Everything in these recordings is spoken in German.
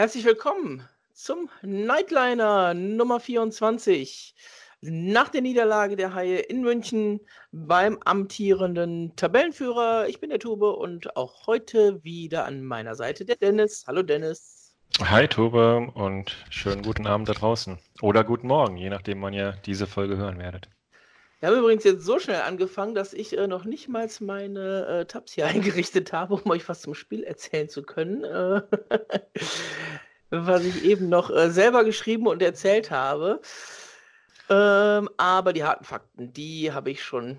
Herzlich willkommen zum Nightliner Nummer 24. Nach der Niederlage der Haie in München beim amtierenden Tabellenführer. Ich bin der Tube und auch heute wieder an meiner Seite der Dennis. Hallo Dennis. Hi Tube und schönen guten Abend da draußen. Oder guten Morgen, je nachdem man ja diese Folge hören werdet. Wir haben übrigens jetzt so schnell angefangen, dass ich äh, noch nicht mal meine äh, Tabs hier eingerichtet habe, um euch was zum Spiel erzählen zu können. Äh, was ich eben noch äh, selber geschrieben und erzählt habe. Ähm, aber die harten Fakten, die habe ich schon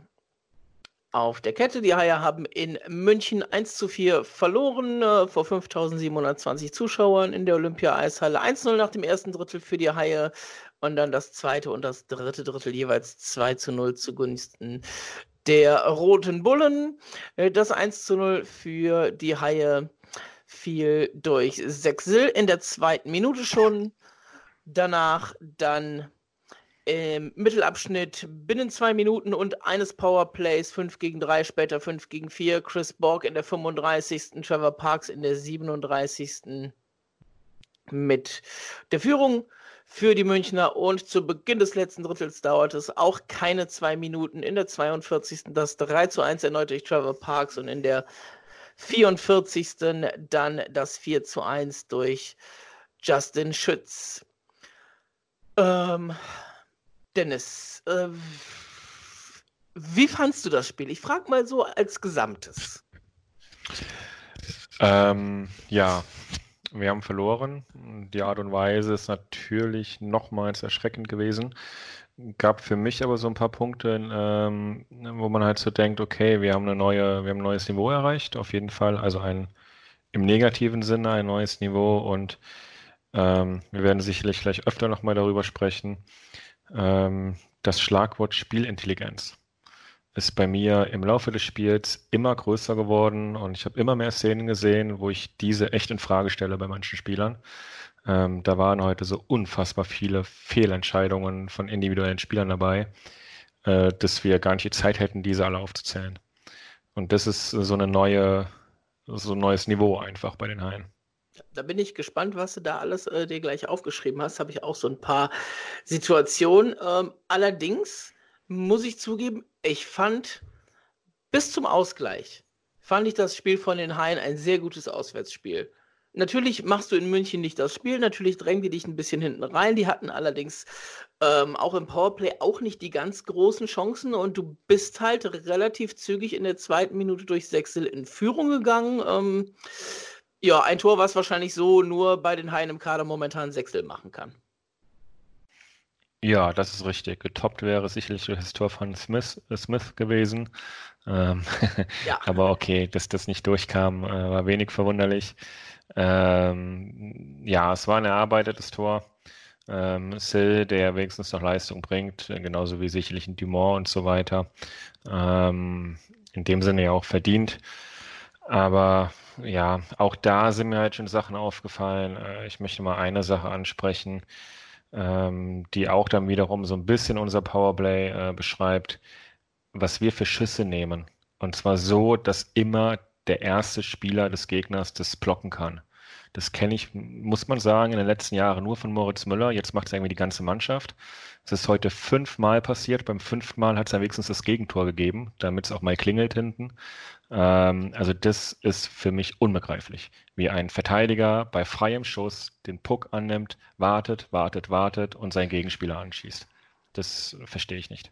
auf der Kette. Die Haie haben in München 1 zu 4 verloren äh, vor 5720 Zuschauern in der Olympia-Eishalle. 1-0 nach dem ersten Drittel für die Haie und dann das zweite und das dritte Drittel jeweils 2 zu 0 zugunsten der Roten Bullen. Äh, das 1 zu 0 für die Haie fiel durch Sechsil in der zweiten Minute schon. Danach dann im Mittelabschnitt binnen zwei Minuten und eines Powerplays 5 gegen 3, später 5 gegen 4. Chris Borg in der 35. Trevor Parks in der 37. mit der Führung für die Münchner und zu Beginn des letzten Drittels dauerte es auch keine zwei Minuten. In der 42. das 3 zu 1 erneut durch Trevor Parks und in der 44. dann das 4 zu 1 durch Justin Schütz. Ähm, Dennis, äh, wie fandst du das Spiel? Ich frage mal so als Gesamtes. Ähm, ja, wir haben verloren. Die Art und Weise ist natürlich nochmals erschreckend gewesen. Gab für mich aber so ein paar Punkte, ähm, wo man halt so denkt, okay, wir haben eine neue, wir haben ein neues Niveau erreicht, auf jeden Fall. Also ein im negativen Sinne ein neues Niveau und ähm, wir werden sicherlich gleich öfter nochmal darüber sprechen. Ähm, das Schlagwort Spielintelligenz ist bei mir im Laufe des Spiels immer größer geworden und ich habe immer mehr Szenen gesehen, wo ich diese echt in Frage stelle bei manchen Spielern. Ähm, da waren heute so unfassbar viele Fehlentscheidungen von individuellen Spielern dabei, äh, dass wir gar nicht die Zeit hätten, diese alle aufzuzählen. Und das ist so eine neue, so ein neues Niveau einfach bei den Haien. Da bin ich gespannt, was du da alles äh, dir gleich aufgeschrieben hast. Habe ich auch so ein paar Situationen. Ähm, allerdings muss ich zugeben, ich fand bis zum Ausgleich fand ich das Spiel von den Haien ein sehr gutes Auswärtsspiel. Natürlich machst du in München nicht das Spiel, natürlich drängen die dich ein bisschen hinten rein. Die hatten allerdings ähm, auch im Powerplay auch nicht die ganz großen Chancen und du bist halt relativ zügig in der zweiten Minute durch Sechsel in Führung gegangen. Ähm, ja, ein Tor, was wahrscheinlich so nur bei den Haien im Kader momentan Sechsel machen kann. Ja, das ist richtig. Getoppt wäre sicherlich das Tor von Smith, äh, Smith gewesen. Ähm, ja. aber okay, dass das nicht durchkam, äh, war wenig verwunderlich. Ähm, ja, es war ein erarbeitetes Tor. Ähm, Sill, der wenigstens noch Leistung bringt, äh, genauso wie sicherlich ein Dumont und so weiter. Ähm, in dem Sinne ja auch verdient. Aber ja, auch da sind mir halt schon Sachen aufgefallen. Äh, ich möchte mal eine Sache ansprechen ähm, die auch dann wiederum so ein bisschen unser Powerplay äh, beschreibt, was wir für Schüsse nehmen. Und zwar so, dass immer der erste Spieler des Gegners das blocken kann. Das kenne ich, muss man sagen, in den letzten Jahren nur von Moritz Müller. Jetzt macht es irgendwie die ganze Mannschaft. Es ist heute fünfmal passiert. Beim fünften Mal hat es ja wenigstens das Gegentor gegeben, damit es auch mal klingelt hinten. Ähm, also das ist für mich unbegreiflich, wie ein Verteidiger bei freiem Schuss den Puck annimmt, wartet, wartet, wartet und seinen Gegenspieler anschießt. Das verstehe ich nicht.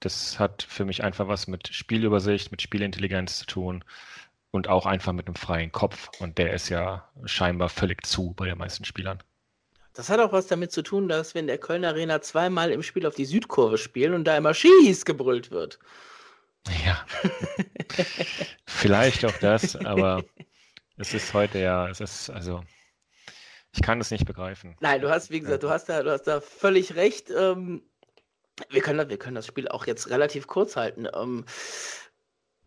Das hat für mich einfach was mit Spielübersicht, mit Spielintelligenz zu tun und auch einfach mit einem freien Kopf. Und der ist ja scheinbar völlig zu bei den meisten Spielern. Das hat auch was damit zu tun, dass wir in der Köln Arena zweimal im Spiel auf die Südkurve spielen und da immer Schieß gebrüllt wird. Ja. Vielleicht auch das, aber es ist heute ja, es ist, also, ich kann es nicht begreifen. Nein, du hast, wie gesagt, du hast da, du hast da völlig recht. Ähm, wir, können, wir können das Spiel auch jetzt relativ kurz halten. Ähm,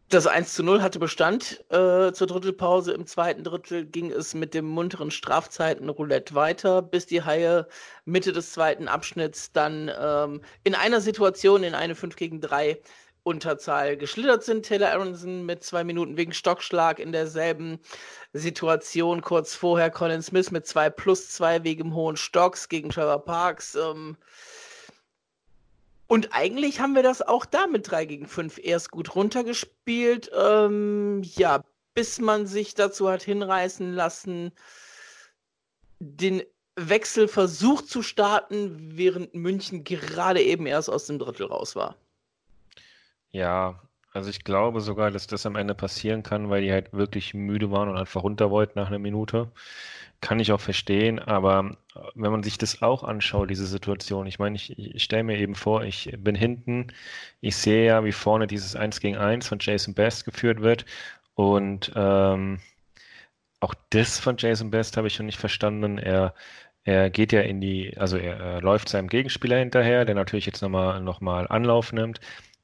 das 1 zu 0 hatte Bestand äh, zur Drittelpause. Im zweiten Drittel ging es mit dem munteren Strafzeiten-Roulette weiter, bis die Haie Mitte des zweiten Abschnitts dann ähm, in einer Situation, in eine 5 gegen 3 Unterzahl geschlittert sind. Taylor Aronson mit zwei Minuten wegen Stockschlag in derselben Situation. Kurz vorher Colin Smith mit zwei plus zwei wegen hohen Stocks gegen Trevor Parks. Ähm, und eigentlich haben wir das auch da mit 3 gegen 5 erst gut runtergespielt. Ähm, ja, bis man sich dazu hat hinreißen lassen, den Wechselversuch zu starten, während München gerade eben erst aus dem Drittel raus war. Ja, also ich glaube sogar, dass das am Ende passieren kann, weil die halt wirklich müde waren und einfach runter wollten nach einer Minute. Kann ich auch verstehen, aber äh, wenn man sich das auch anschaut, diese Situation, ich meine, ich, ich stelle mir eben vor, ich bin hinten, ich sehe ja, wie vorne dieses 1 gegen 1 von Jason Best geführt wird und ähm, auch das von Jason Best habe ich schon nicht verstanden. Er, er geht ja in die, also er, er läuft seinem Gegenspieler hinterher, der natürlich jetzt nochmal noch mal Anlauf nimmt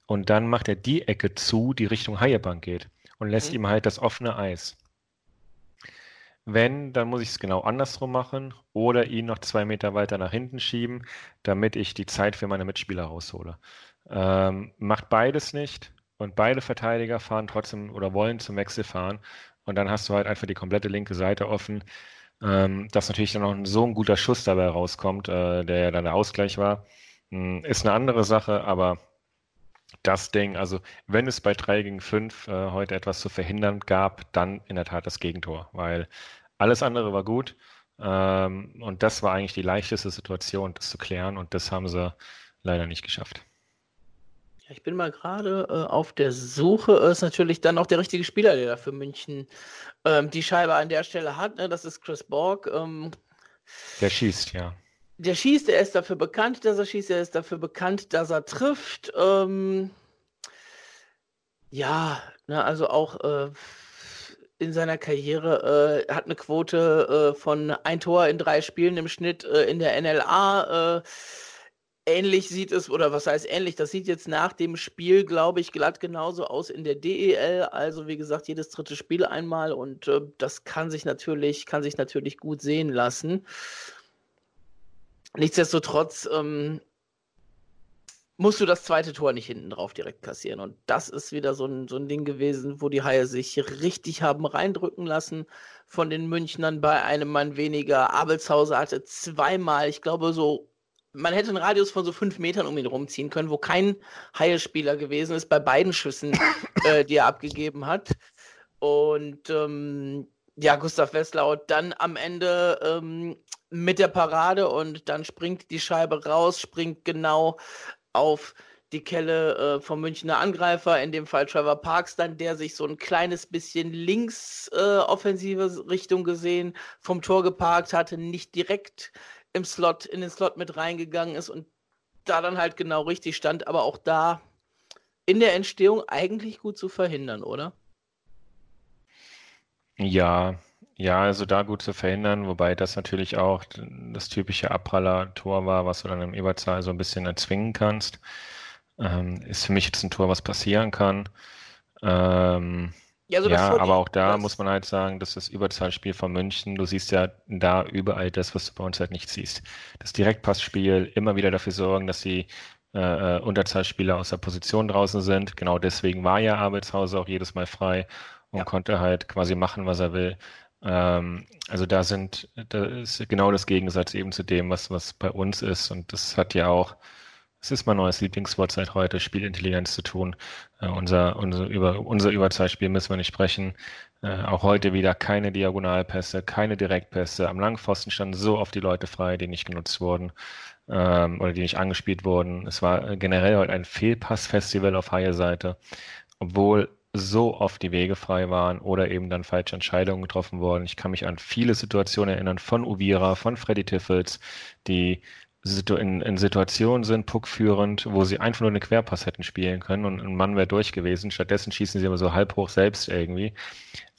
und dann macht er die Ecke zu, die Richtung Haiebank geht und lässt mhm. ihm halt das offene Eis. Wenn, dann muss ich es genau andersrum machen oder ihn noch zwei Meter weiter nach hinten schieben, damit ich die Zeit für meine Mitspieler raushole. Ähm, macht beides nicht und beide Verteidiger fahren trotzdem oder wollen zum Wechsel fahren und dann hast du halt einfach die komplette linke Seite offen. Ähm, dass natürlich dann noch so ein guter Schuss dabei rauskommt, äh, der ja dann der Ausgleich war, hm, ist eine andere Sache, aber das Ding, also wenn es bei 3 gegen 5 äh, heute etwas zu verhindern gab, dann in der Tat das Gegentor, weil alles andere war gut ähm, und das war eigentlich die leichteste Situation, das zu klären und das haben sie leider nicht geschafft. Ja, ich bin mal gerade äh, auf der Suche. Ist natürlich dann auch der richtige Spieler, der da für München ähm, die Scheibe an der Stelle hat. Ne? Das ist Chris Borg. Ähm, der schießt, ja der schießt, er ist dafür bekannt, dass er schießt, er ist dafür bekannt, dass er trifft. Ähm, ja, ne, also auch äh, in seiner Karriere äh, hat eine Quote äh, von ein Tor in drei Spielen im Schnitt äh, in der NLA. Äh, ähnlich sieht es, oder was heißt ähnlich, das sieht jetzt nach dem Spiel, glaube ich, glatt genauso aus in der DEL. Also wie gesagt, jedes dritte Spiel einmal und äh, das kann sich natürlich, kann sich natürlich gut sehen lassen. Nichtsdestotrotz ähm, musst du das zweite Tor nicht hinten drauf direkt kassieren. Und das ist wieder so ein, so ein Ding gewesen, wo die Haie sich richtig haben reindrücken lassen von den Münchnern bei einem Mann weniger. Abelshauser hatte zweimal, ich glaube, so, man hätte einen Radius von so fünf Metern um ihn rumziehen können, wo kein Haie-Spieler gewesen ist bei beiden Schüssen, äh, die er abgegeben hat. Und ähm, ja, Gustav Westlau dann am Ende ähm, mit der Parade und dann springt die Scheibe raus, springt genau auf die Kelle äh, vom Münchner Angreifer, in dem Fall Trevor Parks, dann der sich so ein kleines bisschen links äh, offensive Richtung gesehen vom Tor geparkt hatte, nicht direkt im Slot, in den Slot mit reingegangen ist und da dann halt genau richtig stand, aber auch da in der Entstehung eigentlich gut zu verhindern, oder? Ja, ja, also da gut zu verhindern, wobei das natürlich auch das typische Abpraller-Tor war, was du dann im Überzahl so ein bisschen erzwingen kannst. Ähm, ist für mich jetzt ein Tor, was passieren kann. Ähm, ja, also ja aber auch da muss man halt sagen, dass das Überzahlspiel von München, du siehst ja da überall das, was du bei uns halt nicht siehst. Das Direktpassspiel, immer wieder dafür sorgen, dass die äh, äh Unterzahlspieler aus der Position draußen sind. Genau deswegen war ja Arbeitshause auch jedes Mal frei und ja. konnte halt quasi machen, was er will. Ähm, also da sind, da ist genau das Gegensatz eben zu dem, was, was bei uns ist. Und das hat ja auch, es ist mein neues Lieblingswort seit heute, Spielintelligenz zu tun. Äh, unser, unser, über, unser Überzeitspiel müssen wir nicht sprechen. Äh, auch heute wieder keine Diagonalpässe, keine Direktpässe. Am Langpfosten standen so oft die Leute frei, die nicht genutzt wurden ähm, oder die nicht angespielt wurden. Es war generell heute ein Fehlpassfestival auf Haie Seite, obwohl so oft die Wege frei waren oder eben dann falsche Entscheidungen getroffen wurden. Ich kann mich an viele Situationen erinnern von Uvira, von Freddy Tiffels, die in, in Situationen sind, puckführend, wo sie einfach nur eine Querpass hätten spielen können und ein Mann wäre durch gewesen. Stattdessen schießen sie immer so halb hoch selbst irgendwie.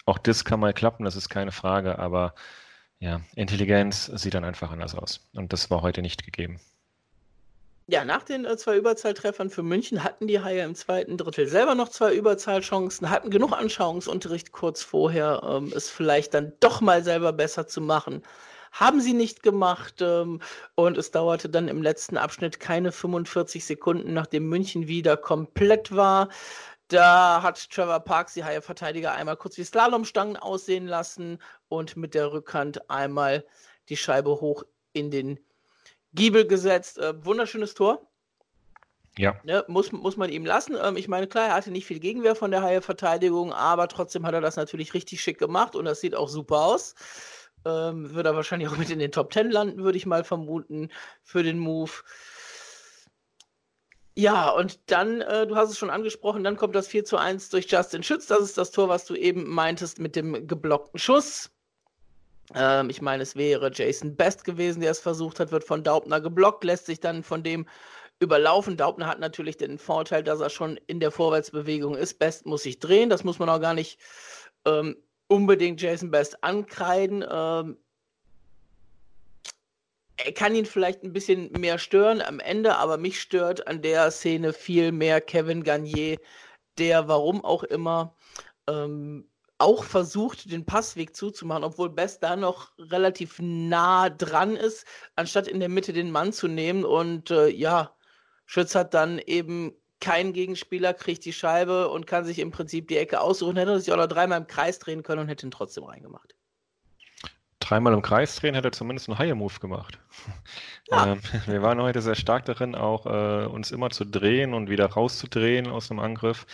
Auch das kann mal klappen, das ist keine Frage, aber ja, Intelligenz sieht dann einfach anders aus. Und das war heute nicht gegeben. Ja, nach den äh, zwei Überzahltreffern für München hatten die Haie im zweiten Drittel selber noch zwei Überzahlchancen, hatten genug Anschauungsunterricht kurz vorher, ähm, es vielleicht dann doch mal selber besser zu machen. haben sie nicht gemacht. Ähm, und es dauerte dann im letzten Abschnitt keine 45 Sekunden, nachdem München wieder komplett war. Da hat Trevor Parks die Haie-Verteidiger einmal kurz wie Slalomstangen aussehen lassen und mit der Rückhand einmal die Scheibe hoch in den Giebel gesetzt. Äh, wunderschönes Tor. Ja. Ne, muss, muss man ihm lassen. Ähm, ich meine, klar, er hatte nicht viel Gegenwehr von der Haie-Verteidigung, aber trotzdem hat er das natürlich richtig schick gemacht und das sieht auch super aus. Ähm, wird er wahrscheinlich auch mit in den Top Ten landen, würde ich mal vermuten, für den Move. Ja, und dann, äh, du hast es schon angesprochen, dann kommt das 4 zu 1 durch Justin Schütz. Das ist das Tor, was du eben meintest mit dem geblockten Schuss. Ähm, ich meine, es wäre Jason Best gewesen, der es versucht hat, wird von Daubner geblockt, lässt sich dann von dem überlaufen. Daubner hat natürlich den Vorteil, dass er schon in der Vorwärtsbewegung ist. Best muss sich drehen, das muss man auch gar nicht ähm, unbedingt Jason Best ankreiden. Ähm, er kann ihn vielleicht ein bisschen mehr stören am Ende, aber mich stört an der Szene viel mehr Kevin Garnier, der warum auch immer ähm, auch versucht, den Passweg zuzumachen, obwohl Best da noch relativ nah dran ist, anstatt in der Mitte den Mann zu nehmen. Und äh, ja, Schütz hat dann eben keinen Gegenspieler, kriegt die Scheibe und kann sich im Prinzip die Ecke aussuchen, hätte sich auch noch dreimal im Kreis drehen können und hätte ihn trotzdem reingemacht dreimal im Kreis drehen, hätte er zumindest einen High-Move gemacht. Ja. Ähm, wir waren heute sehr stark darin, auch äh, uns immer zu drehen und wieder rauszudrehen aus dem Angriff.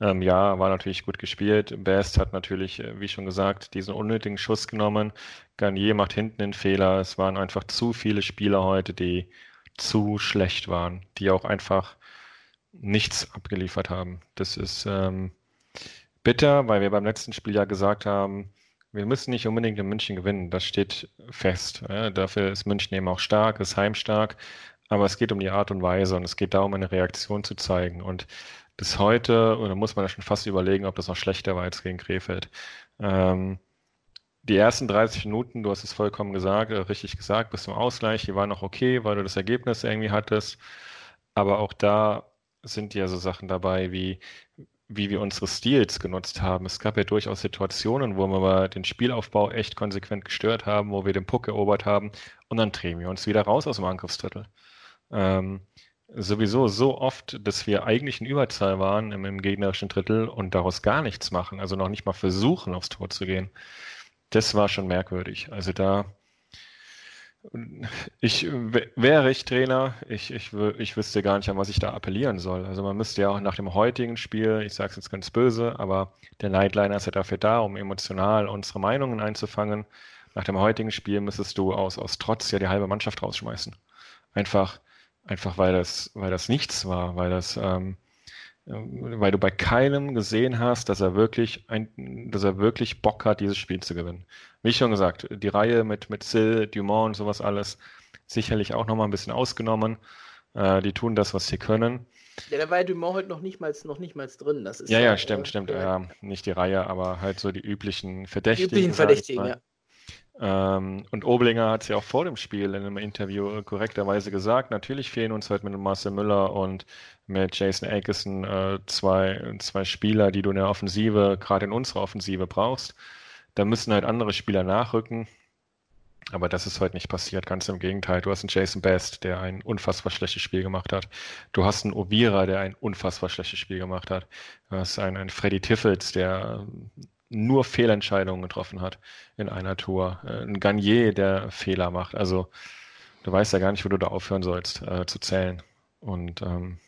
Ähm, ja, war natürlich gut gespielt. Best hat natürlich, äh, wie schon gesagt, diesen unnötigen Schuss genommen. Garnier macht hinten den Fehler. Es waren einfach zu viele Spieler heute, die zu schlecht waren, die auch einfach nichts abgeliefert haben. Das ist ähm, bitter, weil wir beim letzten Spiel ja gesagt haben, wir müssen nicht unbedingt in München gewinnen, das steht fest. Ja, dafür ist München eben auch stark, ist heimstark, aber es geht um die Art und Weise und es geht darum, eine Reaktion zu zeigen. Und das heute, oder muss man ja schon fast überlegen, ob das noch schlechter war als gegen Krefeld. Ähm, die ersten 30 Minuten, du hast es vollkommen gesagt, äh, richtig gesagt, bis zum Ausgleich, die waren noch okay, weil du das Ergebnis irgendwie hattest. Aber auch da sind ja so Sachen dabei wie, wie wir unsere Stils genutzt haben. Es gab ja durchaus Situationen, wo wir mal den Spielaufbau echt konsequent gestört haben, wo wir den Puck erobert haben und dann drehen wir uns wieder raus aus dem Angriffsdrittel. Ähm, sowieso so oft, dass wir eigentlich in Überzahl waren im, im, gegnerischen Drittel und daraus gar nichts machen, also noch nicht mal versuchen, aufs Tor zu gehen. Das war schon merkwürdig. Also da ich wäre ich Trainer, ich, ich, ich wüsste gar nicht, an was ich da appellieren soll. Also man müsste ja auch nach dem heutigen Spiel, ich sage es jetzt ganz böse, aber der Nightliner ist ja dafür da, um emotional unsere Meinungen einzufangen. Nach dem heutigen Spiel müsstest du aus, aus Trotz ja die halbe Mannschaft rausschmeißen. Einfach, einfach weil das, weil das nichts war, weil das, ähm, weil du bei keinem gesehen hast, dass er wirklich ein, dass er wirklich Bock hat, dieses Spiel zu gewinnen. Wie schon gesagt, die Reihe mit, mit Sil, Dumont und sowas alles sicherlich auch nochmal ein bisschen ausgenommen. Äh, die tun das, was sie können. Ja, da war ja Dumont heute noch nicht mal, noch nicht mal drin. Das ist ja, ja, stimmt, äh, stimmt. Ja, nicht die Reihe, aber halt so die üblichen Verdächtigen. Die üblichen Verdächtigen, ja. Ähm, und Oblinger hat es ja auch vor dem Spiel in einem Interview korrekterweise gesagt, natürlich fehlen uns halt mit Marcel Müller und mit Jason Akeson äh, zwei, zwei Spieler, die du in der Offensive, gerade in unserer Offensive brauchst. Da müssen halt andere Spieler nachrücken. Aber das ist heute nicht passiert, ganz im Gegenteil. Du hast einen Jason Best, der ein unfassbar schlechtes Spiel gemacht hat. Du hast einen Ovira, der ein unfassbar schlechtes Spiel gemacht hat. Du hast einen, einen Freddy Tiffels, der nur Fehlentscheidungen getroffen hat in einer Tour. Äh, ein Garnier, der Fehler macht. Also du weißt ja gar nicht, wo du da aufhören sollst äh, zu zählen. Und ähm,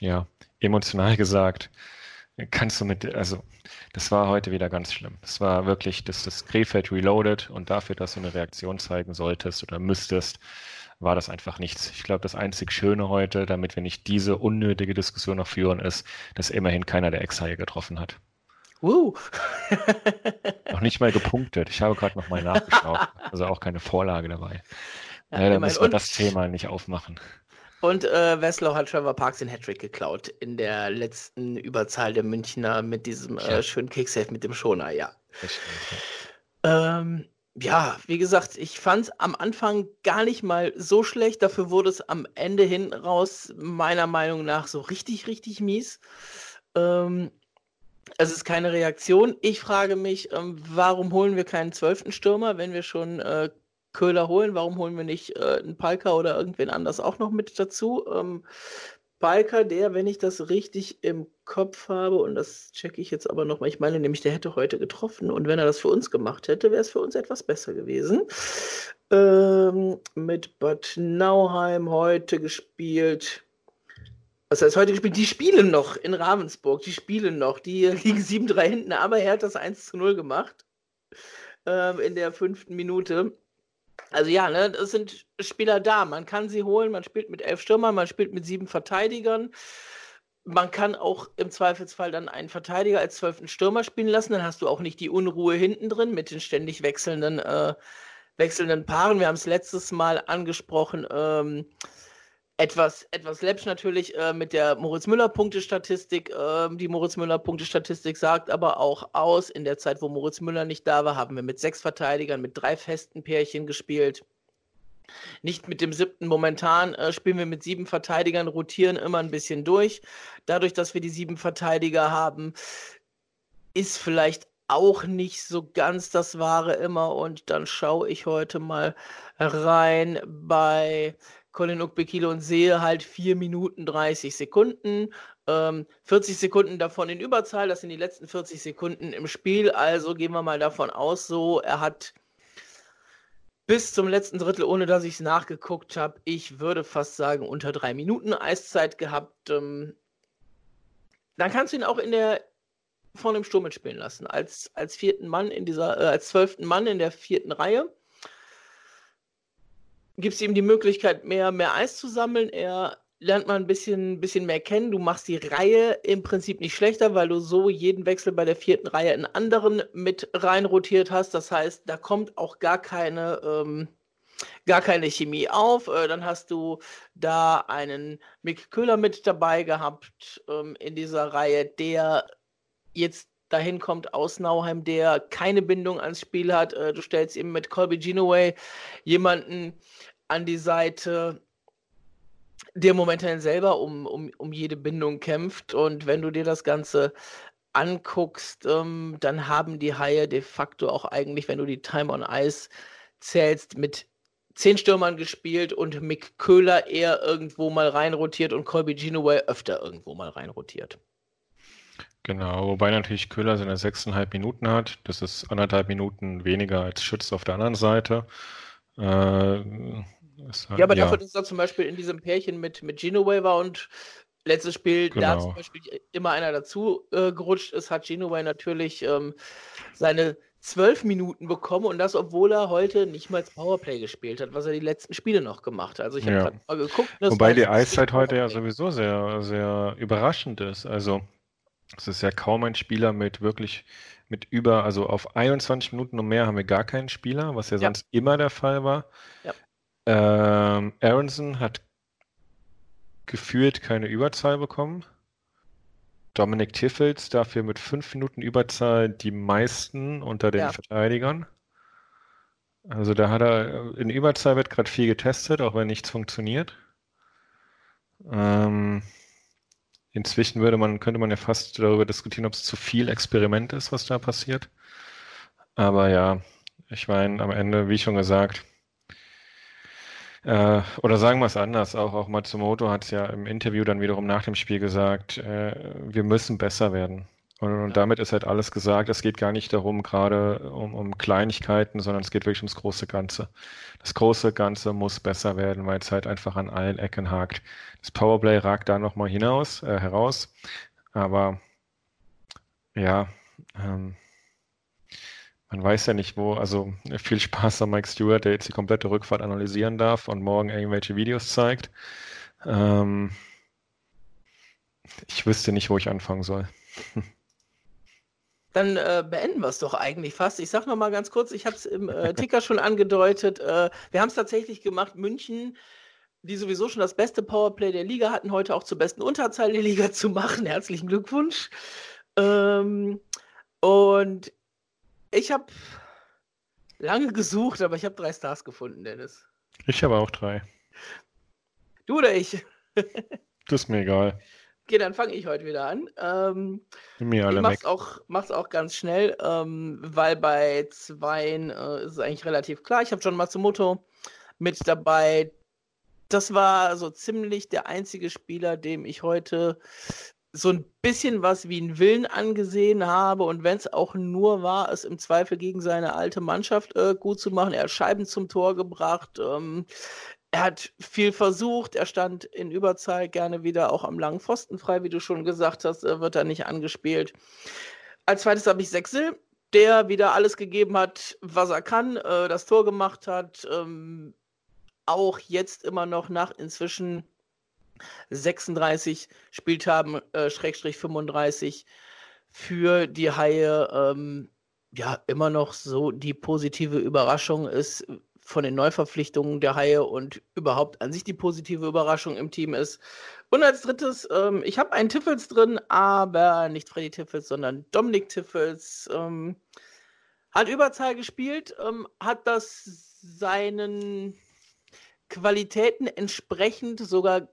ja, emotional gesagt, kannst du mit, also das war heute wieder ganz schlimm. Es war wirklich, dass das Krefeld reloaded und dafür, dass du eine Reaktion zeigen solltest oder müsstest, war das einfach nichts. Ich glaube, das einzig Schöne heute, damit wir nicht diese unnötige Diskussion noch führen, ist, dass immerhin keiner der Ex-Haie getroffen hat. Uh. noch nicht mal gepunktet. Ich habe gerade noch mal nachgeschaut. Also auch keine Vorlage dabei. Ja, ja, dann müssen wir das Thema nicht aufmachen. Und äh, Wesslau hat Trevor Parks den Hattrick geklaut in der letzten Überzahl der Münchner mit diesem äh, schönen Kicksafe mit dem Schoner, ja. Ähm, ja, wie gesagt, ich fand es am Anfang gar nicht mal so schlecht. Dafür wurde es am Ende hin raus, meiner Meinung nach, so richtig, richtig mies. Ähm, es ist keine Reaktion. Ich frage mich, ähm, warum holen wir keinen zwölften Stürmer, wenn wir schon äh, Köhler holen. Warum holen wir nicht äh, einen Palka oder irgendwen anders auch noch mit dazu? Ähm, Palka, der, wenn ich das richtig im Kopf habe, und das checke ich jetzt aber nochmal, ich meine nämlich, der hätte heute getroffen und wenn er das für uns gemacht hätte, wäre es für uns etwas besser gewesen. Ähm, mit Bad Nauheim heute gespielt. Was heißt heute gespielt? Die spielen noch in Ravensburg, die spielen noch. Die liegen 7-3 hinten, aber er hat das 1 zu 0 gemacht. Ähm, in der fünften Minute. Also ja, ne, es sind Spieler da. Man kann sie holen, man spielt mit elf Stürmern, man spielt mit sieben Verteidigern. Man kann auch im Zweifelsfall dann einen Verteidiger als zwölften Stürmer spielen lassen. Dann hast du auch nicht die Unruhe hinten drin mit den ständig wechselnden, äh, wechselnden Paaren. Wir haben es letztes Mal angesprochen. Ähm, etwas, etwas läppsch natürlich äh, mit der Moritz Müller-Punktestatistik. Äh, die Moritz Müller-Punktestatistik sagt aber auch aus, in der Zeit, wo Moritz Müller nicht da war, haben wir mit sechs Verteidigern, mit drei festen Pärchen gespielt. Nicht mit dem siebten momentan äh, spielen wir mit sieben Verteidigern, rotieren immer ein bisschen durch. Dadurch, dass wir die sieben Verteidiger haben, ist vielleicht auch nicht so ganz das Wahre immer. Und dann schaue ich heute mal rein bei Colin Ukbekilo und sehe halt 4 Minuten 30 Sekunden. Ähm, 40 Sekunden davon in Überzahl, das sind die letzten 40 Sekunden im Spiel. Also gehen wir mal davon aus, so er hat bis zum letzten Drittel, ohne dass ich es nachgeguckt habe, ich würde fast sagen, unter drei Minuten Eiszeit gehabt. Ähm, dann kannst du ihn auch in der vorne im Sturm mitspielen lassen, als, als vierten Mann in dieser, äh, als zwölften Mann in der vierten Reihe gibst ihm die Möglichkeit, mehr, mehr Eis zu sammeln. Er lernt mal ein bisschen, bisschen mehr kennen. Du machst die Reihe im Prinzip nicht schlechter, weil du so jeden Wechsel bei der vierten Reihe in anderen mit rein rotiert hast. Das heißt, da kommt auch gar keine, ähm, gar keine Chemie auf. Äh, dann hast du da einen Mick Köhler mit dabei gehabt ähm, in dieser Reihe, der jetzt dahin kommt aus Nauheim, der keine Bindung ans Spiel hat. Äh, du stellst eben mit Colby Genoway jemanden an die Seite, der momentan selber um, um, um jede Bindung kämpft. Und wenn du dir das Ganze anguckst, ähm, dann haben die Haie de facto auch eigentlich, wenn du die Time on Ice zählst, mit zehn Stürmern gespielt und Mick Köhler eher irgendwo mal reinrotiert und Colby Genoway öfter irgendwo mal reinrotiert. Genau, wobei natürlich Köhler seine sechseinhalb Minuten hat. Das ist anderthalb Minuten weniger als Schütz auf der anderen Seite. Äh, halt, ja, aber ja. dafür, dass er zum Beispiel in diesem Pärchen mit, mit Genoway war und letztes Spiel genau. da zum Beispiel immer einer dazu äh, gerutscht ist, hat Genoway natürlich ähm, seine zwölf Minuten bekommen und das, obwohl er heute nicht mal Powerplay gespielt hat, was er die letzten Spiele noch gemacht hat. Also ich habe ja. mal geguckt. Wobei die Eiszeit heute ja sowieso sehr, sehr überraschend ist. Also es ist ja kaum ein Spieler mit wirklich mit über, also auf 21 Minuten und mehr haben wir gar keinen Spieler, was ja, ja. sonst immer der Fall war. Ja. Ähm, Aronson hat gefühlt keine Überzahl bekommen. Dominik Tiffels dafür mit fünf Minuten Überzahl die meisten unter den ja. Verteidigern. Also da hat er, in Überzahl wird gerade viel getestet, auch wenn nichts funktioniert. Ähm, Inzwischen würde man, könnte man ja fast darüber diskutieren, ob es zu viel Experiment ist, was da passiert. Aber ja, ich meine, am Ende, wie schon gesagt, äh, oder sagen wir es anders, auch, auch Matsumoto hat es ja im Interview dann wiederum nach dem Spiel gesagt, äh, wir müssen besser werden. Und, und, damit ist halt alles gesagt. Es geht gar nicht darum, gerade um, um Kleinigkeiten, sondern es geht wirklich ums große Ganze. Das große Ganze muss besser werden, weil es halt einfach an allen Ecken hakt. Das Powerplay ragt da nochmal hinaus, äh, heraus. Aber ja, ähm, man weiß ja nicht, wo, also viel Spaß an Mike Stewart, der jetzt die komplette Rückfahrt analysieren darf und morgen irgendwelche Videos zeigt. Ähm, ich wüsste nicht, wo ich anfangen soll. Dann äh, beenden wir es doch eigentlich fast. Ich sage noch mal ganz kurz, ich habe es im äh, Ticker schon angedeutet. Äh, wir haben es tatsächlich gemacht. München, die sowieso schon das beste Powerplay der Liga hatten, heute auch zur besten Unterzahl der Liga zu machen. Herzlichen Glückwunsch. Ähm, und ich habe lange gesucht, aber ich habe drei Stars gefunden, Dennis. Ich habe auch drei. Du oder ich? das ist mir egal. Okay, dann fange ich heute wieder an. Ähm, Mir alle ich mach's weg. auch, mach's auch ganz schnell, ähm, weil bei zweien äh, ist es eigentlich relativ klar. Ich habe John Matsumoto mit dabei. Das war so ziemlich der einzige Spieler, dem ich heute so ein bisschen was wie einen Willen angesehen habe. Und wenn es auch nur war, es im Zweifel gegen seine alte Mannschaft äh, gut zu machen. Er hat Scheiben zum Tor gebracht. Ähm, er hat viel versucht, er stand in Überzahl gerne wieder auch am langen Pfosten frei, wie du schon gesagt hast, wird er nicht angespielt. Als zweites habe ich Sechsel, der wieder alles gegeben hat, was er kann, äh, das Tor gemacht hat, ähm, auch jetzt immer noch nach inzwischen 36 Spieltagen, äh, Schrägstrich 35 für die Haie, ähm, ja, immer noch so die positive Überraschung ist, von den Neuverpflichtungen der Haie und überhaupt an sich die positive Überraschung im Team ist. Und als drittes, ähm, ich habe einen Tiffels drin, aber nicht Freddy Tiffels, sondern Dominik Tiffels. Ähm, hat Überzahl gespielt, ähm, hat das seinen Qualitäten entsprechend sogar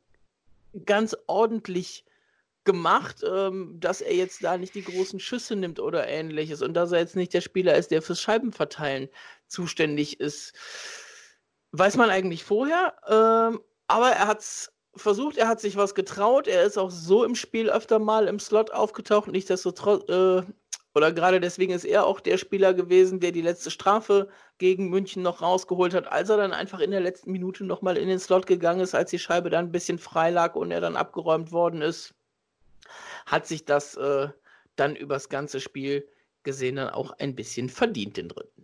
ganz ordentlich gemacht, ähm, dass er jetzt da nicht die großen Schüsse nimmt oder ähnliches und dass er jetzt nicht der Spieler ist, der fürs Scheibenverteilen zuständig ist. Weiß man eigentlich vorher, ähm, aber er hat es versucht, er hat sich was getraut, er ist auch so im Spiel öfter mal im Slot aufgetaucht, nichtsdestotrotz, äh, oder gerade deswegen ist er auch der Spieler gewesen, der die letzte Strafe gegen München noch rausgeholt hat, als er dann einfach in der letzten Minute nochmal in den Slot gegangen ist, als die Scheibe dann ein bisschen frei lag und er dann abgeräumt worden ist hat sich das äh, dann übers ganze Spiel gesehen dann auch ein bisschen verdient, den dritten.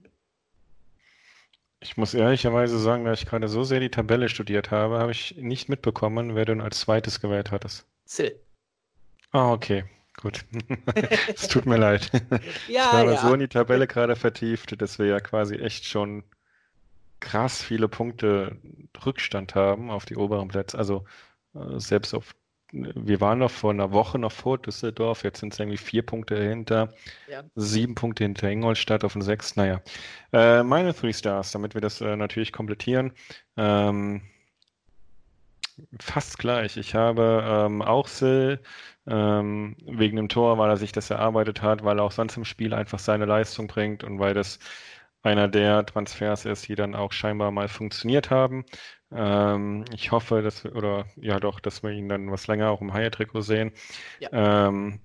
Ich muss ehrlicherweise sagen, da ich gerade so sehr die Tabelle studiert habe, habe ich nicht mitbekommen, wer du als zweites gewählt hattest. Sill. Ah, okay. Gut. es tut mir leid. Ja, ich war ja. so in die Tabelle gerade vertieft, dass wir ja quasi echt schon krass viele Punkte Rückstand haben auf die oberen Plätze. Also äh, selbst auf wir waren noch vor einer Woche noch vor Düsseldorf, jetzt sind es irgendwie vier Punkte dahinter, Ja. sieben Punkte hinter Ingolstadt auf den sechs. Naja, äh, meine Three Stars, damit wir das äh, natürlich komplettieren. Ähm, fast gleich. Ich habe ähm, auch Sil ähm, wegen dem Tor, weil er sich das erarbeitet hat, weil er auch sonst im Spiel einfach seine Leistung bringt und weil das einer der Transfers ist, die dann auch scheinbar mal funktioniert haben. Ähm, ich hoffe, dass wir, oder ja doch, dass wir ihn dann was länger auch im Haie-Trikot sehen. Ja. Ähm,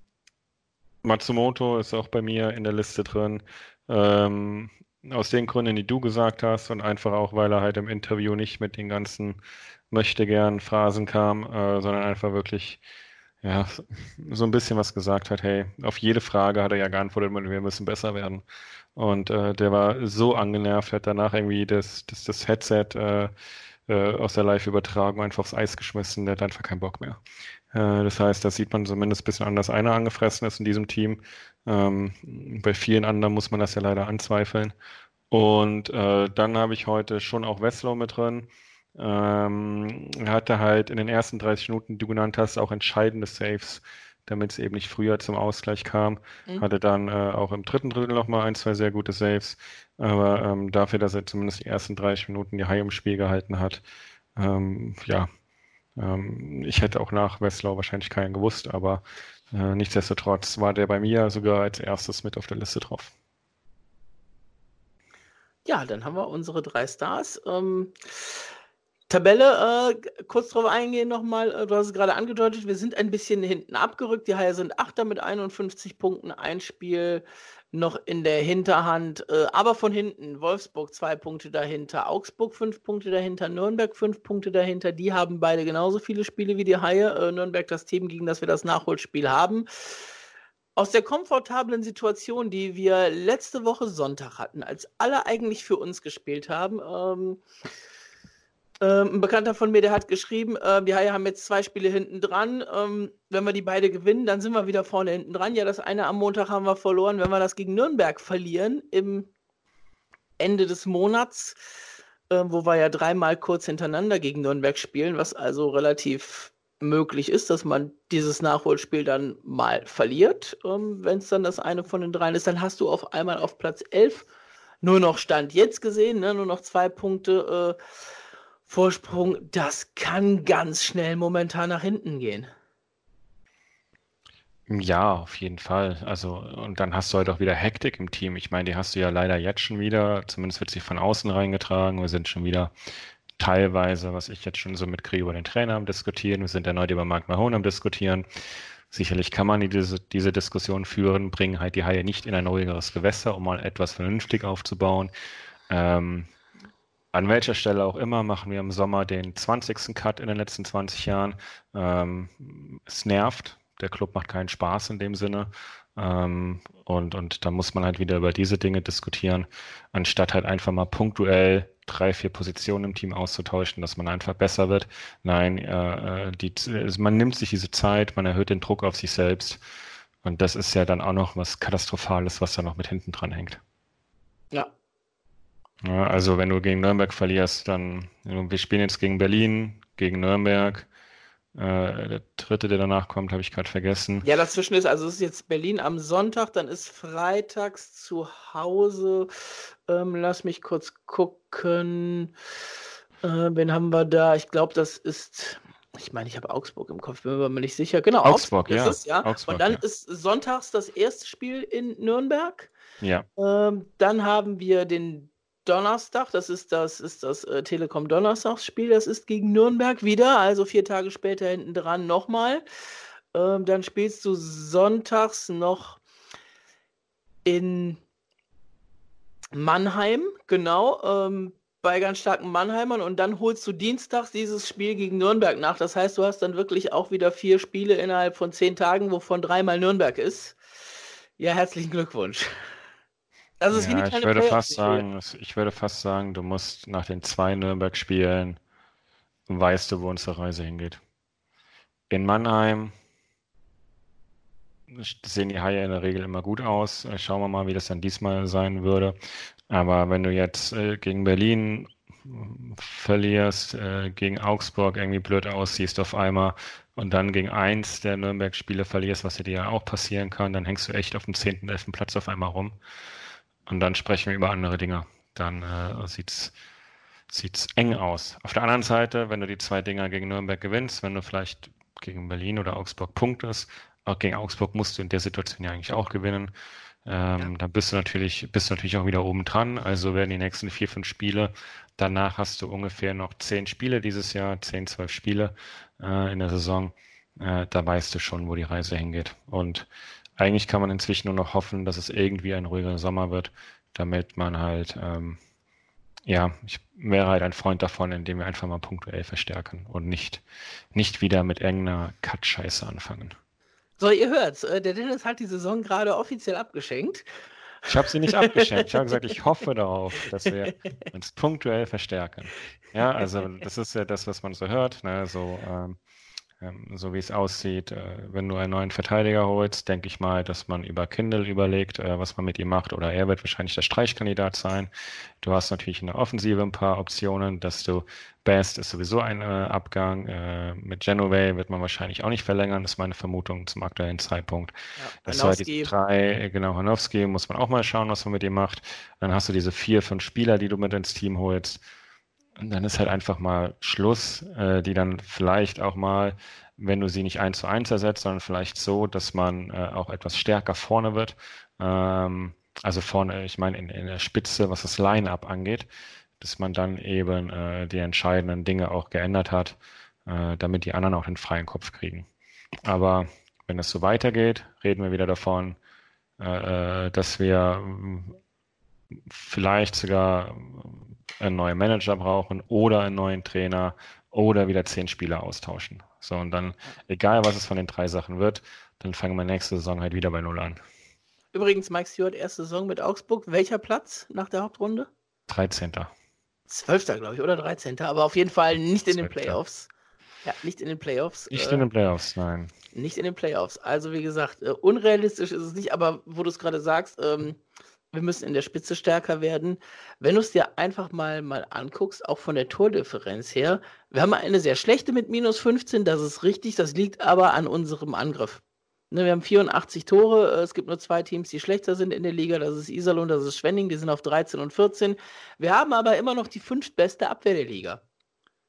Matsumoto ist auch bei mir in der Liste drin. Ähm, aus den Gründen, die du gesagt hast und einfach auch, weil er halt im Interview nicht mit den ganzen möchte gern Phrasen kam, äh, sondern einfach wirklich ja, so ein bisschen was gesagt hat, hey, auf jede Frage hat er ja geantwortet, wir müssen besser werden. Und äh, der war so angenervt, hat danach irgendwie das, das, das Headset äh, äh, aus der Live-Übertragung einfach aufs Eis geschmissen, der hat einfach keinen Bock mehr. Äh, das heißt, da sieht man zumindest ein bisschen an, dass einer angefressen ist in diesem Team. Ähm, bei vielen anderen muss man das ja leider anzweifeln. Und äh, dann habe ich heute schon auch Wesslow mit drin. Ähm, er hatte halt in den ersten 30 Minuten, die du genannt hast, auch entscheidende Saves, damit es eben nicht früher zum Ausgleich kam. Mhm. Hatte dann äh, auch im dritten Drittel nochmal ein, zwei sehr gute Saves. Aber ähm, dafür, dass er zumindest die ersten 30 Minuten die Haie im Spiel gehalten hat, ähm, ja, ähm, ich hätte auch nach Wesslau wahrscheinlich keinen gewusst, aber äh, nichtsdestotrotz war der bei mir sogar als erstes mit auf der Liste drauf. Ja, dann haben wir unsere drei Stars. Ähm, Tabelle, äh, kurz drauf eingehen nochmal, äh, du hast es gerade angedeutet, wir sind ein bisschen hinten abgerückt. Die Haie sind Achter mit 51 Punkten, ein Spiel noch in der Hinterhand, äh, aber von hinten. Wolfsburg zwei Punkte dahinter, Augsburg fünf Punkte dahinter, Nürnberg fünf Punkte dahinter. Die haben beide genauso viele Spiele wie die Haie. Äh, Nürnberg das Team, gegen das wir das Nachholspiel haben. Aus der komfortablen Situation, die wir letzte Woche Sonntag hatten, als alle eigentlich für uns gespielt haben, ähm, ähm, ein Bekannter von mir, der hat geschrieben, äh, Haie haben jetzt zwei Spiele hinten dran. Ähm, wenn wir die beide gewinnen, dann sind wir wieder vorne hinten dran. Ja, das eine am Montag haben wir verloren. Wenn wir das gegen Nürnberg verlieren im Ende des Monats, äh, wo wir ja dreimal kurz hintereinander gegen Nürnberg spielen, was also relativ möglich ist, dass man dieses Nachholspiel dann mal verliert. Ähm, wenn es dann das eine von den dreien ist, dann hast du auf einmal auf Platz 11 nur noch Stand jetzt gesehen, ne, nur noch zwei Punkte. Äh, Vorsprung, das kann ganz schnell momentan nach hinten gehen. Ja, auf jeden Fall. Also, und dann hast du halt auch wieder Hektik im Team. Ich meine, die hast du ja leider jetzt schon wieder. Zumindest wird sie von außen reingetragen. Wir sind schon wieder teilweise, was ich jetzt schon so mitkriege, über den Trainer am Diskutieren. Wir sind erneut über Mark Mahone am Diskutieren. Sicherlich kann man diese, diese Diskussion führen, bringen halt die Haie nicht in ein ruhigeres Gewässer, um mal etwas vernünftig aufzubauen. Ähm, an welcher Stelle auch immer machen wir im Sommer den 20. Cut in den letzten 20 Jahren. Ähm, es nervt. Der Club macht keinen Spaß in dem Sinne. Ähm, und, und da muss man halt wieder über diese Dinge diskutieren, anstatt halt einfach mal punktuell drei, vier Positionen im Team auszutauschen, dass man einfach besser wird. Nein, äh, äh die, also man nimmt sich diese Zeit, man erhöht den Druck auf sich selbst. Und das ist ja dann auch noch was Katastrophales, was da noch mit hinten dran hängt. Ja, ja, also wenn du gegen Nürnberg verlierst, dann, wir spielen jetzt gegen Berlin, gegen Nürnberg. Äh, der dritte, der danach kommt, habe ich gerade vergessen. Ja, dazwischen ist, also es ist jetzt Berlin am Sonntag, dann ist freitags zu Hause. Ähm, lass mich kurz gucken. Äh, wen haben wir da? Ich glaube, das ist. Ich meine, ich habe Augsburg im Kopf, bin mir aber nicht sicher. Genau, Augsburg, Augsburg ja. es, ja. Augsburg, Und dann ja. ist sonntags das erste Spiel in Nürnberg. Ja. Ähm, dann haben wir den Donnerstag, das ist das, ist das äh, Telekom Donnerstagsspiel, das ist gegen Nürnberg wieder, also vier Tage später hinten dran nochmal. Ähm, dann spielst du sonntags noch in Mannheim, genau, ähm, bei ganz starken Mannheimern und dann holst du dienstags dieses Spiel gegen Nürnberg nach. Das heißt, du hast dann wirklich auch wieder vier Spiele innerhalb von zehn Tagen, wovon dreimal Nürnberg ist. Ja, herzlichen Glückwunsch. Also es ja, ich würde fast sagen, ich würde fast sagen, du musst nach den zwei Nürnberg-Spielen weißt du, wo unsere Reise hingeht. In Mannheim sehen die Haie in der Regel immer gut aus. Schauen wir mal, wie das dann diesmal sein würde. Aber wenn du jetzt äh, gegen Berlin verlierst, äh, gegen Augsburg irgendwie blöd aussiehst auf einmal und dann gegen eins der Nürnberg-Spiele verlierst, was dir ja auch passieren kann, dann hängst du echt auf dem 10., 11. Platz auf einmal rum. Und dann sprechen wir über andere Dinge. Dann äh, sieht's sieht's eng aus. Auf der anderen Seite, wenn du die zwei Dinger gegen Nürnberg gewinnst, wenn du vielleicht gegen Berlin oder Augsburg punktest, auch gegen Augsburg musst du in der Situation ja eigentlich auch gewinnen. Ähm, ja. Dann bist du natürlich, bist du natürlich auch wieder oben dran. Also werden die nächsten vier, fünf Spiele. Danach hast du ungefähr noch zehn Spiele dieses Jahr, zehn, zwölf Spiele äh, in der Saison. Äh, da weißt du schon, wo die Reise hingeht. Und eigentlich kann man inzwischen nur noch hoffen, dass es irgendwie ein ruhiger Sommer wird, damit man halt, ähm, ja, ich wäre halt ein Freund davon, indem wir einfach mal punktuell verstärken und nicht, nicht wieder mit irgendeiner Cut-Scheiße anfangen. So, ihr hört's, äh, der Dennis hat die Saison gerade offiziell abgeschenkt. Ich habe sie nicht abgeschenkt. Ich habe gesagt, ich hoffe darauf, dass wir uns punktuell verstärken. Ja, also das ist ja das, was man so hört. Ne? So, ähm, ähm, so wie es aussieht, äh, wenn du einen neuen Verteidiger holst, denke ich mal, dass man über Kindle überlegt, äh, was man mit ihm macht, oder er wird wahrscheinlich der Streichkandidat sein. Du hast natürlich in der Offensive ein paar Optionen, dass du Best ist sowieso ein äh, Abgang. Mit Genovay wird man wahrscheinlich auch nicht verlängern, ist meine Vermutung zum aktuellen Zeitpunkt. Ja, das war die drei, genau, Hanowski, muss man auch mal schauen, was man mit ihm macht. Dann hast du diese vier, fünf Spieler, die du mit ins Team holst. Und dann ist halt einfach mal Schluss, äh, die dann vielleicht auch mal, wenn du sie nicht eins zu eins ersetzt, sondern vielleicht so, dass man äh, auch etwas stärker vorne wird. Ähm, also vorne, ich meine in, in der Spitze, was das Line-up angeht, dass man dann eben äh, die entscheidenden Dinge auch geändert hat, äh, damit die anderen auch den freien Kopf kriegen. Aber wenn es so weitergeht, reden wir wieder davon, äh, äh dass wir vielleicht sogar einen neuen Manager brauchen oder einen neuen Trainer oder wieder zehn Spieler austauschen. So, und dann, egal was es von den drei Sachen wird, dann fangen wir nächste Saison halt wieder bei Null an. Übrigens, Mike Stewart, erste Saison mit Augsburg. Welcher Platz nach der Hauptrunde? 13. 12. glaube ich, oder 13. Aber auf jeden Fall nicht in den Playoffs. Ja, nicht in den Playoffs. Nicht äh, in den Playoffs, nein. Nicht in den Playoffs. Also, wie gesagt, äh, unrealistisch ist es nicht, aber wo du es gerade sagst, ähm, wir müssen in der Spitze stärker werden. Wenn du es dir einfach mal, mal anguckst, auch von der Tordifferenz her, wir haben eine sehr schlechte mit minus 15, das ist richtig, das liegt aber an unserem Angriff. Ne, wir haben 84 Tore, äh, es gibt nur zwei Teams, die schlechter sind in der Liga, das ist Iserlohn, das ist Schwenning, die sind auf 13 und 14. Wir haben aber immer noch die fünftbeste Abwehr der Liga.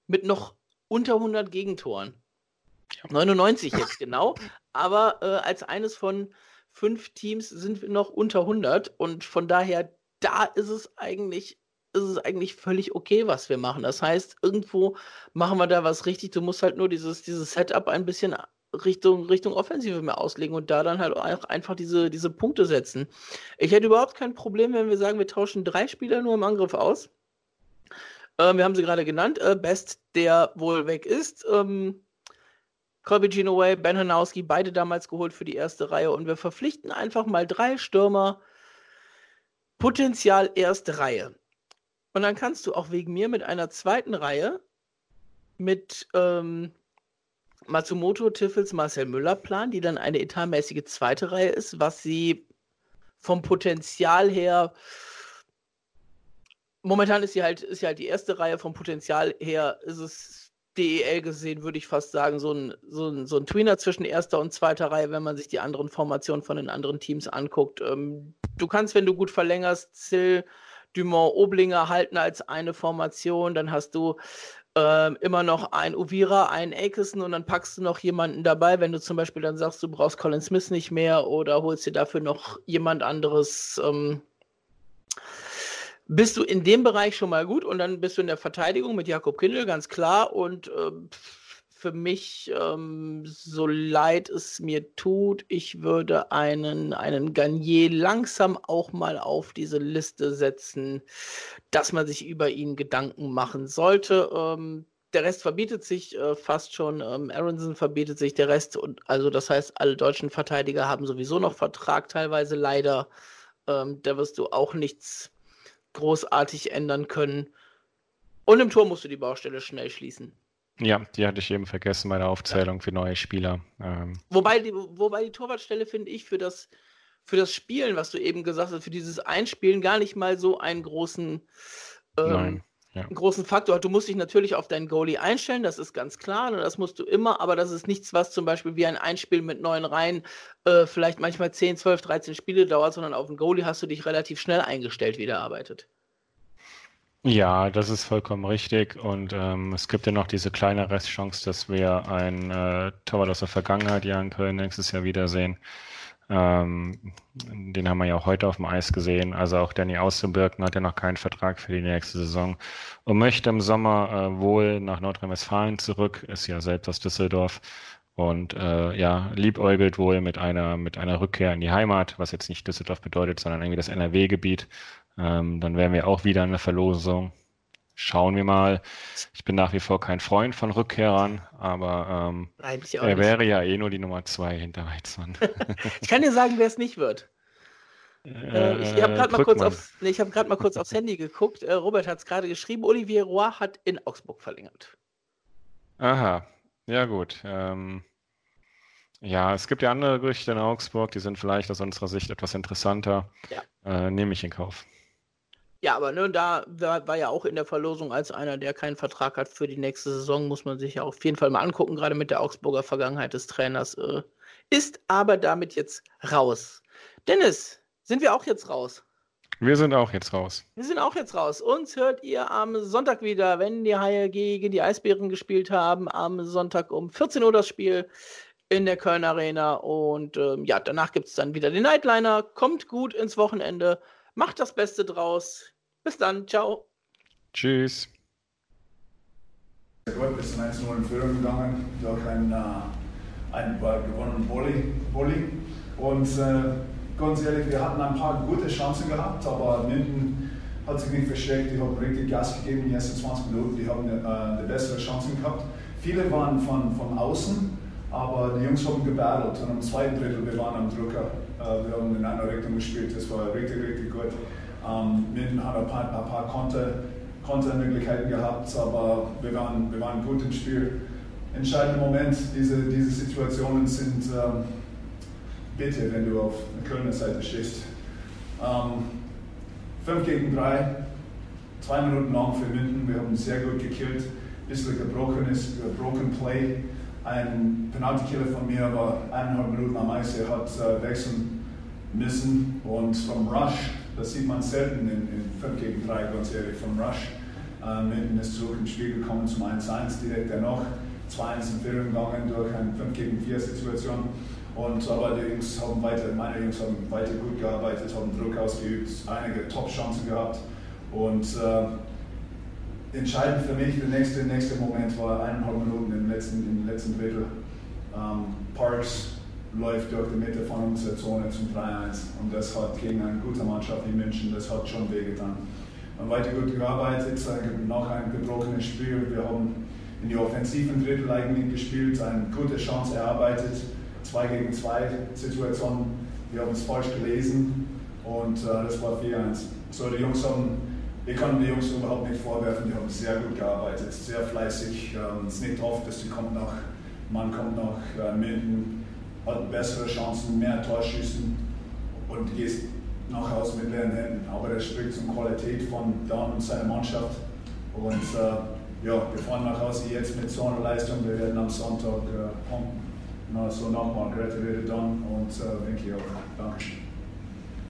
Mit noch unter 100 Gegentoren. 99 jetzt genau. aber äh, als eines von fünf Teams sind wir noch unter 100 und von daher, da ist es eigentlich ist es eigentlich völlig okay, was wir machen. Das heißt, irgendwo machen wir da was richtig. Du musst halt nur dieses, dieses Setup ein bisschen Richtung, Richtung Offensive mehr auslegen und da dann halt auch einfach diese, diese Punkte setzen. Ich hätte überhaupt kein Problem, wenn wir sagen, wir tauschen drei Spieler nur im Angriff aus. Ähm, wir haben sie gerade genannt. Äh, Best, der wohl weg ist. Ähm, Colby Ginoway, Ben Hanowski, beide damals geholt für die erste Reihe. Und wir verpflichten einfach mal drei Stürmer. Potenzial erste Reihe. Und dann kannst du auch wegen mir mit einer zweiten Reihe mit ähm, Matsumoto, Tiffels, Marcel Müller planen, die dann eine etatmäßige zweite Reihe ist, was sie vom Potenzial her momentan ist sie halt, ist sie halt die erste Reihe vom Potenzial her, ist es DEL gesehen, würde ich fast sagen, so ein, so, ein, so ein Tweener zwischen erster und zweiter Reihe, wenn man sich die anderen Formationen von den anderen Teams anguckt. Ähm, du kannst, wenn du gut verlängerst, Zill, Dumont, Oblinger halten als eine Formation, dann hast du ähm, immer noch ein Uvira, ein Akison und dann packst du noch jemanden dabei, wenn du zum Beispiel dann sagst, du brauchst Colin Smith nicht mehr oder holst dir dafür noch jemand anderes. Ähm, bist du in dem Bereich schon mal gut und dann bist du in der Verteidigung mit Jakob Kindl, ganz klar. Und äh, für mich, ähm, so leid es mir tut, ich würde einen, einen Garnier langsam auch mal auf diese Liste setzen, dass man sich über ihn Gedanken machen sollte. Ähm, der Rest verbietet sich äh, fast schon. Ähm, Aronson verbietet sich der Rest. Und also das heißt, alle deutschen Verteidiger haben sowieso noch Vertrag, teilweise leider. Ähm, da wirst du auch nichts großartig ändern können. Und im Tor musst du die Baustelle schnell schließen. Ja, die hatte ich eben vergessen bei der Aufzählung ja. für neue Spieler. Ähm. Wobei, die, wobei die Torwartstelle, finde ich, für das, für das Spielen, was du eben gesagt hast, für dieses Einspielen gar nicht mal so einen großen, ähm, ja. großen Faktor hat. Du musst dich natürlich auf deinen Goalie einstellen, das ist ganz klar, und ne, das musst du immer, aber das ist nichts, was zum Beispiel wie ein Einspiel mit neuen Reihen äh, vielleicht manchmal 10, 12, 13 Spiele dauert, sondern auf den Goalie hast du dich relativ schnell eingestellt, wie der arbeitet. Ja, das ist vollkommen richtig. Und ähm, es gibt ja noch diese kleine Restchance, dass wir ein äh, Torwart aus der Vergangenheit ja in Köln nächstes Jahr wiedersehen. Ähm, den haben wir ja auch heute auf dem Eis gesehen. Also auch Danny Außenbirken hat ja noch keinen Vertrag für die nächste Saison und möchte im Sommer äh, wohl nach Nordrhein-Westfalen zurück, ist ja selbst aus Düsseldorf und äh, ja, liebäugelt wohl mit einer, mit einer Rückkehr in die Heimat, was jetzt nicht Düsseldorf bedeutet, sondern irgendwie das NRW-Gebiet. Ähm, dann wären wir auch wieder in der Verlosung. Schauen wir mal. Ich bin nach wie vor kein Freund von Rückkehrern, aber ähm, er nicht. wäre ja eh nur die Nummer zwei hinter Weizmann. ich kann dir sagen, wer es nicht wird. Äh, ich habe gerade mal, kurz aufs, nee, hab mal kurz aufs Handy geguckt. Äh, Robert hat es gerade geschrieben. Olivier Roy hat in Augsburg verlängert. Aha, ja gut. Ähm, ja, es gibt ja andere Gerüchte in Augsburg, die sind vielleicht aus unserer Sicht etwas interessanter. Ja. Äh, nehme ich in Kauf. Ja, aber ne, da war, war, ja auch in der Verlosung als einer, der keinen Vertrag hat für die nächste Saison, muss man sich ja auf jeden Fall mal angucken, gerade mit der Augsburger Vergangenheit des Trainers. Äh, ist aber damit jetzt raus. Dennis, sind wir auch jetzt raus? Wir sind auch jetzt raus. Wir sind auch jetzt raus. Uns hört ihr am Sonntag wieder, wenn die Haie gegen die Eisbären gespielt haben. Am Sonntag um 14 Uhr das Spiel in der Köln Arena. Und ähm, ja, danach gibt es dann wieder den Nightliner. Kommt gut ins Wochenende. Macht das Beste draus. Bis dann, ciao. Tschüss. Gut, bis zum 1 in Führung gegangen durch einen, äh, einen gewonnenen Bulli. Und äh, ganz ehrlich, wir hatten ein paar gute Chancen gehabt, aber Minden hat sich nicht versteckt. Die haben richtig Gas gegeben in den ersten 20 Minuten. Die haben äh, eine bessere Chancen gehabt. Viele waren von, von außen, aber die Jungs haben gebattelt. Und im zweiten Drittel, wir waren am Drucker. Äh, wir haben in einer Richtung gespielt. Das war richtig, richtig gut. Ähm, Minden hat ein paar, ein paar Konter, Kontermöglichkeiten gehabt, aber wir waren, wir waren gut im Spiel. Entscheidender Moment, diese, diese Situationen sind ähm, bitte, wenn du auf der Kölner Seite stehst. Ähm, 5 gegen 3, zwei Minuten lang für Minden, wir haben sehr gut gekillt, ein bisschen gebrochenes, Broken Play. Ein Penalty-Killer von mir war eineinhalb Minuten am Eis, er hat äh, wechseln müssen und vom Rush das sieht man selten in, in 5 gegen 3, ganz ehrlich, vom Rush. Ähm, hinten ist zurück ins Spiel gekommen zum 1-1, direkt danach 2-1 in Führung gegangen durch eine 5 gegen 4 Situation. Und aber die Jungs haben weiter, meine Jungs haben weiter gut gearbeitet, haben Druck ausgeübt, einige Top-Chancen gehabt. Und äh, entscheidend für mich, der nächste, nächste Moment war eineinhalb Minuten im letzten, im letzten Drittel. Ähm, Parks läuft durch die Mitte von unserer Zone zum 3-1 und das hat gegen eine gute Mannschaft wie München, das hat schon wehgetan. Wir haben weiter gut gearbeitet, nach einem gebrochenen Spiel. Wir haben in die offensiven Drittel eigentlich gespielt, eine gute Chance erarbeitet, 2 gegen 2 Situation. Wir haben es falsch gelesen und äh, das war 4-1. So, die Jungs haben, ich kann die Jungs überhaupt nicht vorwerfen, die haben sehr gut gearbeitet, sehr fleißig. Ähm, es ist nicht oft, dass die kommt nach, man kommt nach äh, Minden, hat bessere Chancen, mehr Torschüssen und geht nach Hause mit leeren Händen. Aber das spricht zur Qualität von Dan und seiner Mannschaft. Und äh, ja, wir fahren nach Hause jetzt mit so einer Leistung. Wir werden am Sonntag äh, punkten. Na, so nochmal gratuliere dann und äh, ich auch. Dankeschön.